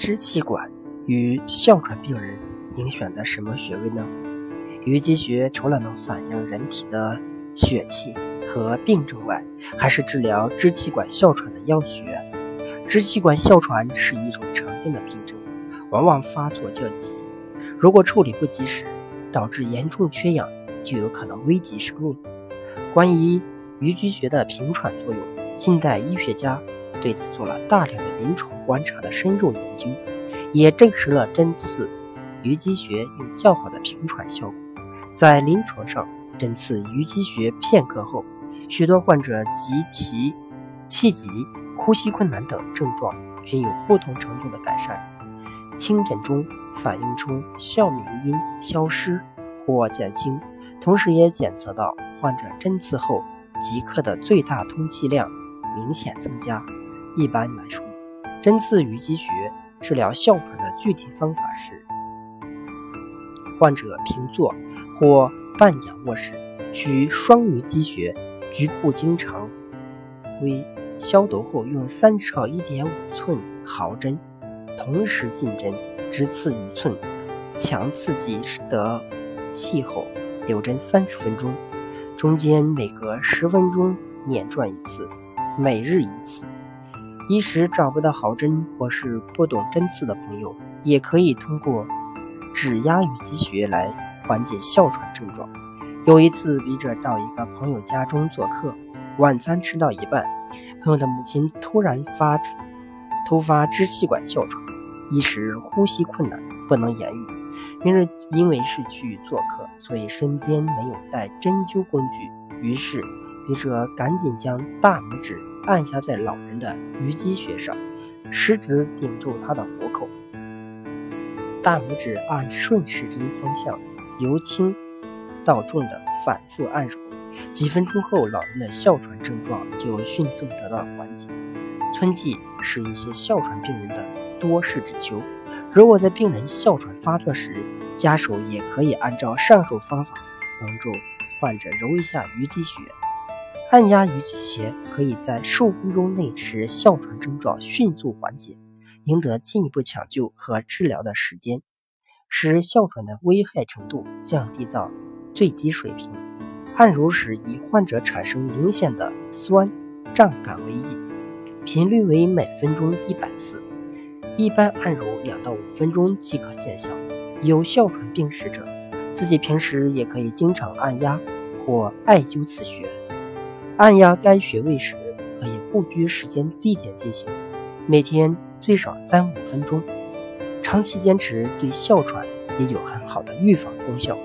支气管与哮喘病人应选择什么穴位呢？鱼际穴除了能反映人体的血气和病症外，还是治疗支气管哮喘的要穴。支气管哮喘是一种常见的病症，往往发作较急，如果处理不及时，导致严重缺氧，就有可能危及生命。关于鱼际穴的平喘作用，近代医学家。对此做了大量的临床观察的深入研究，也证实了针刺鱼际穴有较好的平喘效果。在临床上，针刺鱼际穴片刻后，许多患者急提、气急、呼吸困难等症状均有不同程度的改善。轻诊中反映出哮鸣音消失或减轻，同时也检测到患者针刺后即刻的最大通气量明显增加。一般来说，针刺鱼际穴治疗哮喘的具体方法是：患者平坐或半仰卧时，取双鱼际穴局部经常规消毒后，用三十号一点五寸毫针同时进针，直刺一寸，强刺激得气后，留针三十分钟，中间每隔十分钟捻转一次，每日一次。一时找不到好针，或是不懂针刺的朋友，也可以通过指压鱼际穴来缓解哮喘症状。有一次，笔者到一个朋友家中做客，晚餐吃到一半，朋友的母亲突然发突发支气管哮喘，一时呼吸困难，不能言语。因为因为是去做客，所以身边没有带针灸工具，于是笔者赶紧将大拇指。按压在老人的鱼际穴上，食指顶住他的虎口，大拇指按顺时针方向，由轻到重的反复按揉。几分钟后，老人的哮喘症状就迅速得到缓解。春季是一些哮喘病人的多事之秋，如果在病人哮喘发作时，家属也可以按照上述方法帮助患者揉一下鱼际穴。按压鱼际可以在数分钟内使哮喘症状迅速缓解，赢得进一步抢救和治疗的时间，使哮喘的危害程度降低到最低水平。按揉时以患者产生明显的酸胀感为宜，频率为每分钟一百次，一般按揉两到五分钟即可见效。有哮喘病史者，自己平时也可以经常按压或艾灸此穴。按压该穴位时，可以不拘时间地点进行，每天最少三五分钟，长期坚持对哮喘也有很好的预防功效。